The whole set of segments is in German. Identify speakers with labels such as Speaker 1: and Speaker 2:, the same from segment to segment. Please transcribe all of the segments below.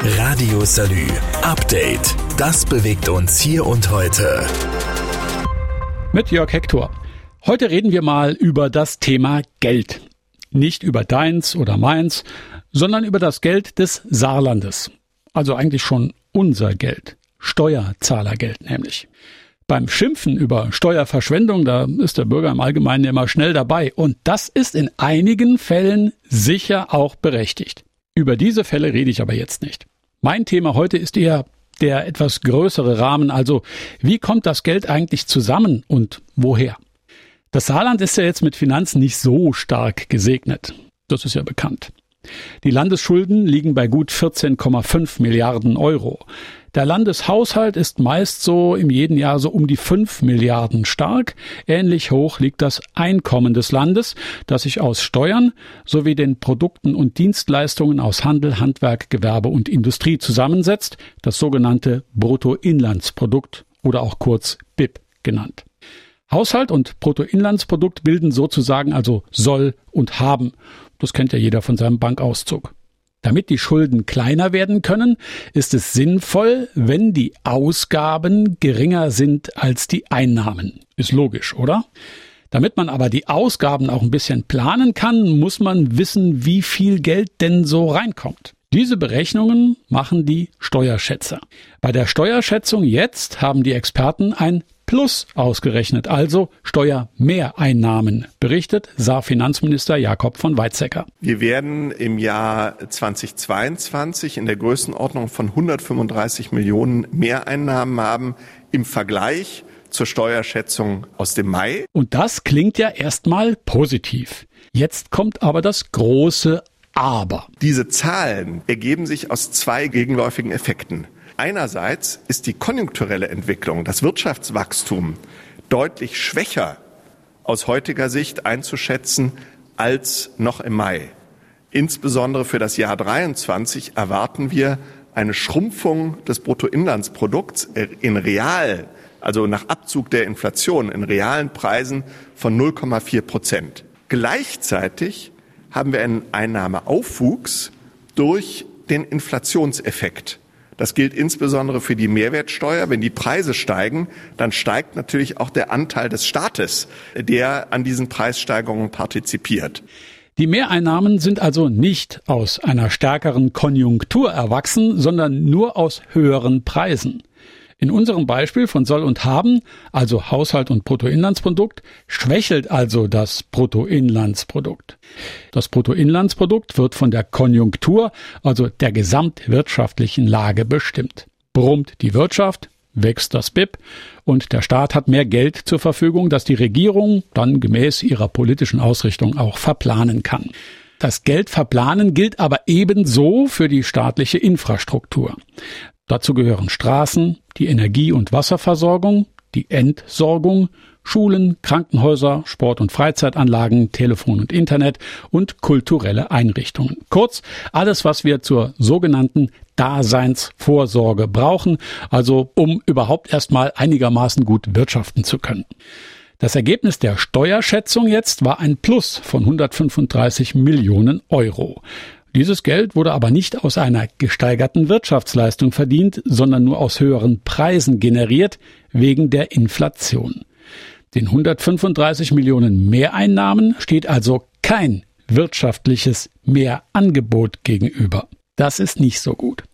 Speaker 1: Radio Salü. Update. Das bewegt uns hier und heute.
Speaker 2: Mit Jörg Hector. Heute reden wir mal über das Thema Geld. Nicht über deins oder meins, sondern über das Geld des Saarlandes. Also eigentlich schon unser Geld. Steuerzahlergeld nämlich. Beim Schimpfen über Steuerverschwendung, da ist der Bürger im Allgemeinen immer schnell dabei. Und das ist in einigen Fällen sicher auch berechtigt. Über diese Fälle rede ich aber jetzt nicht. Mein Thema heute ist eher der etwas größere Rahmen, also wie kommt das Geld eigentlich zusammen und woher? Das Saarland ist ja jetzt mit Finanzen nicht so stark gesegnet. Das ist ja bekannt. Die Landesschulden liegen bei gut 14,5 Milliarden Euro. Der Landeshaushalt ist meist so im jeden Jahr so um die 5 Milliarden stark. Ähnlich hoch liegt das Einkommen des Landes, das sich aus Steuern sowie den Produkten und Dienstleistungen aus Handel, Handwerk, Gewerbe und Industrie zusammensetzt, das sogenannte Bruttoinlandsprodukt oder auch kurz BIP genannt. Haushalt und Bruttoinlandsprodukt bilden sozusagen also soll und haben. Das kennt ja jeder von seinem Bankauszug. Damit die Schulden kleiner werden können, ist es sinnvoll, wenn die Ausgaben geringer sind als die Einnahmen. Ist logisch, oder? Damit man aber die Ausgaben auch ein bisschen planen kann, muss man wissen, wie viel Geld denn so reinkommt. Diese Berechnungen machen die Steuerschätzer. Bei der Steuerschätzung jetzt haben die Experten ein Plus ausgerechnet, also Steuermehreinnahmen, berichtet Saar-Finanzminister Jakob von Weizsäcker.
Speaker 3: Wir werden im Jahr 2022 in der Größenordnung von 135 Millionen Mehreinnahmen haben im Vergleich zur Steuerschätzung aus dem Mai.
Speaker 2: Und das klingt ja erstmal positiv. Jetzt kommt aber das große aber.
Speaker 3: Diese Zahlen ergeben sich aus zwei gegenläufigen Effekten. Einerseits ist die konjunkturelle Entwicklung, das Wirtschaftswachstum deutlich schwächer aus heutiger Sicht einzuschätzen als noch im Mai. Insbesondere für das Jahr 23 erwarten wir eine Schrumpfung des Bruttoinlandsprodukts in real, also nach Abzug der Inflation in realen Preisen von 0,4 Prozent. Gleichzeitig haben wir einen Einnahmeaufwuchs durch den Inflationseffekt. Das gilt insbesondere für die Mehrwertsteuer. Wenn die Preise steigen, dann steigt natürlich auch der Anteil des Staates, der an diesen Preissteigerungen partizipiert.
Speaker 2: Die Mehreinnahmen sind also nicht aus einer stärkeren Konjunktur erwachsen, sondern nur aus höheren Preisen. In unserem Beispiel von Soll und Haben, also Haushalt und Bruttoinlandsprodukt, schwächelt also das Bruttoinlandsprodukt. Das Bruttoinlandsprodukt wird von der Konjunktur, also der gesamtwirtschaftlichen Lage bestimmt. Brummt die Wirtschaft, wächst das BIP und der Staat hat mehr Geld zur Verfügung, das die Regierung dann gemäß ihrer politischen Ausrichtung auch verplanen kann. Das Geld verplanen gilt aber ebenso für die staatliche Infrastruktur. Dazu gehören Straßen, die Energie- und Wasserversorgung, die Entsorgung, Schulen, Krankenhäuser, Sport- und Freizeitanlagen, Telefon und Internet und kulturelle Einrichtungen. Kurz, alles, was wir zur sogenannten Daseinsvorsorge brauchen, also um überhaupt erstmal einigermaßen gut wirtschaften zu können. Das Ergebnis der Steuerschätzung jetzt war ein Plus von 135 Millionen Euro. Dieses Geld wurde aber nicht aus einer gesteigerten Wirtschaftsleistung verdient, sondern nur aus höheren Preisen generiert wegen der Inflation. Den 135 Millionen Mehreinnahmen steht also kein wirtschaftliches Mehrangebot gegenüber. Das ist nicht so gut.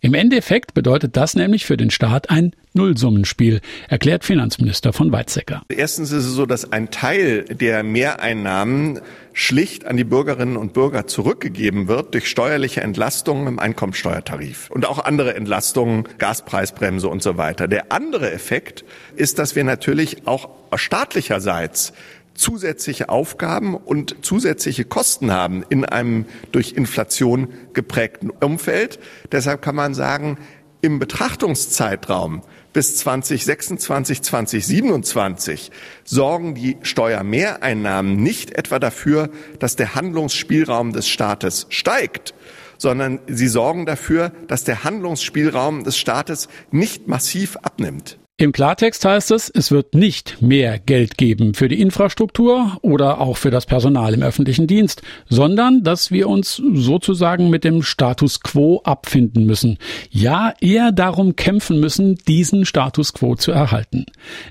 Speaker 2: Im Endeffekt bedeutet das nämlich für den Staat ein Nullsummenspiel, erklärt Finanzminister von Weizsäcker.
Speaker 3: Erstens ist es so, dass ein Teil der Mehreinnahmen schlicht an die Bürgerinnen und Bürger zurückgegeben wird durch steuerliche Entlastungen im Einkommensteuertarif und auch andere Entlastungen, Gaspreisbremse und so weiter. Der andere Effekt ist, dass wir natürlich auch staatlicherseits zusätzliche Aufgaben und zusätzliche Kosten haben in einem durch Inflation geprägten Umfeld. Deshalb kann man sagen, im Betrachtungszeitraum bis 2026, 2027 sorgen die Steuermehreinnahmen nicht etwa dafür, dass der Handlungsspielraum des Staates steigt, sondern sie sorgen dafür, dass der Handlungsspielraum des Staates nicht massiv abnimmt.
Speaker 2: Im Klartext heißt es, es wird nicht mehr Geld geben für die Infrastruktur oder auch für das Personal im öffentlichen Dienst, sondern dass wir uns sozusagen mit dem Status quo abfinden müssen. Ja, eher darum kämpfen müssen, diesen Status quo zu erhalten.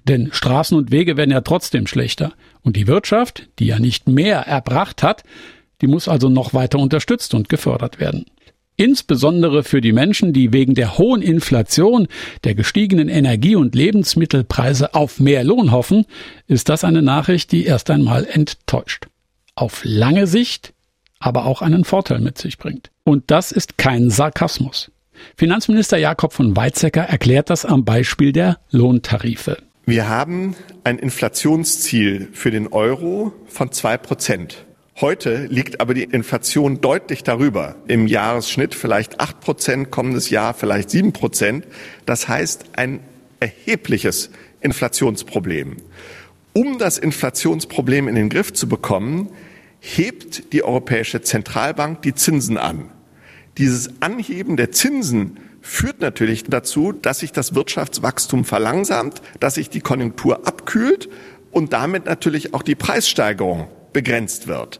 Speaker 2: Denn Straßen und Wege werden ja trotzdem schlechter. Und die Wirtschaft, die ja nicht mehr erbracht hat, die muss also noch weiter unterstützt und gefördert werden. Insbesondere für die Menschen, die wegen der hohen Inflation, der gestiegenen Energie- und Lebensmittelpreise auf mehr Lohn hoffen, ist das eine Nachricht, die erst einmal enttäuscht. Auf lange Sicht aber auch einen Vorteil mit sich bringt. Und das ist kein Sarkasmus. Finanzminister Jakob von Weizsäcker erklärt das am Beispiel der Lohntarife.
Speaker 3: Wir haben ein Inflationsziel für den Euro von zwei Prozent. Heute liegt aber die Inflation deutlich darüber. Im Jahresschnitt vielleicht acht Prozent, kommendes Jahr vielleicht sieben Prozent. Das heißt ein erhebliches Inflationsproblem. Um das Inflationsproblem in den Griff zu bekommen, hebt die Europäische Zentralbank die Zinsen an. Dieses Anheben der Zinsen führt natürlich dazu, dass sich das Wirtschaftswachstum verlangsamt, dass sich die Konjunktur abkühlt und damit natürlich auch die Preissteigerung begrenzt wird.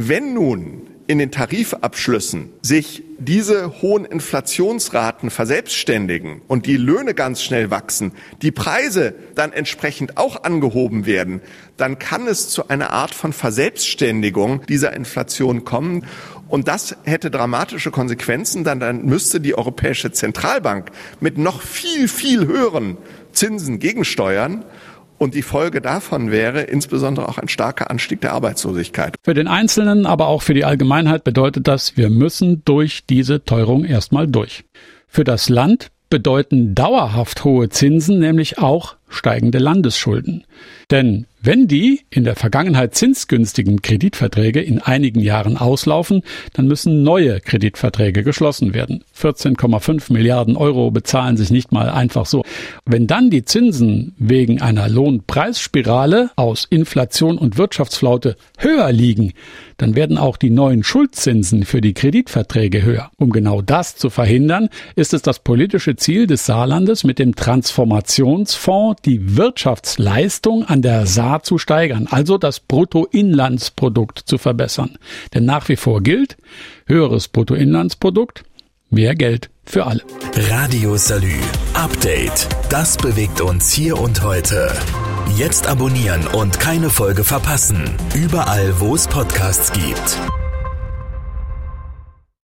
Speaker 3: Wenn nun in den Tarifabschlüssen sich diese hohen Inflationsraten verselbstständigen und die Löhne ganz schnell wachsen, die Preise dann entsprechend auch angehoben werden, dann kann es zu einer Art von Verselbstständigung dieser Inflation kommen. Und das hätte dramatische Konsequenzen, dann, dann müsste die Europäische Zentralbank mit noch viel, viel höheren Zinsen gegensteuern. Und die Folge davon wäre insbesondere auch ein starker Anstieg der Arbeitslosigkeit.
Speaker 2: Für den Einzelnen, aber auch für die Allgemeinheit bedeutet das, wir müssen durch diese Teuerung erstmal durch. Für das Land bedeuten dauerhaft hohe Zinsen nämlich auch steigende Landesschulden. Denn wenn die in der Vergangenheit zinsgünstigen Kreditverträge in einigen Jahren auslaufen, dann müssen neue Kreditverträge geschlossen werden. 14,5 Milliarden Euro bezahlen sich nicht mal einfach so. Wenn dann die Zinsen wegen einer Lohnpreisspirale aus Inflation und Wirtschaftsflaute höher liegen, dann werden auch die neuen Schuldzinsen für die Kreditverträge höher. Um genau das zu verhindern, ist es das politische Ziel des Saarlandes mit dem Transformationsfonds die Wirtschaftsleistung an der Saar zu steigern, also das Bruttoinlandsprodukt zu verbessern. Denn nach wie vor gilt, höheres Bruttoinlandsprodukt, mehr Geld für alle.
Speaker 1: Radio Salü. Update. Das bewegt uns hier und heute. Jetzt abonnieren und keine Folge verpassen. Überall, wo es Podcasts gibt.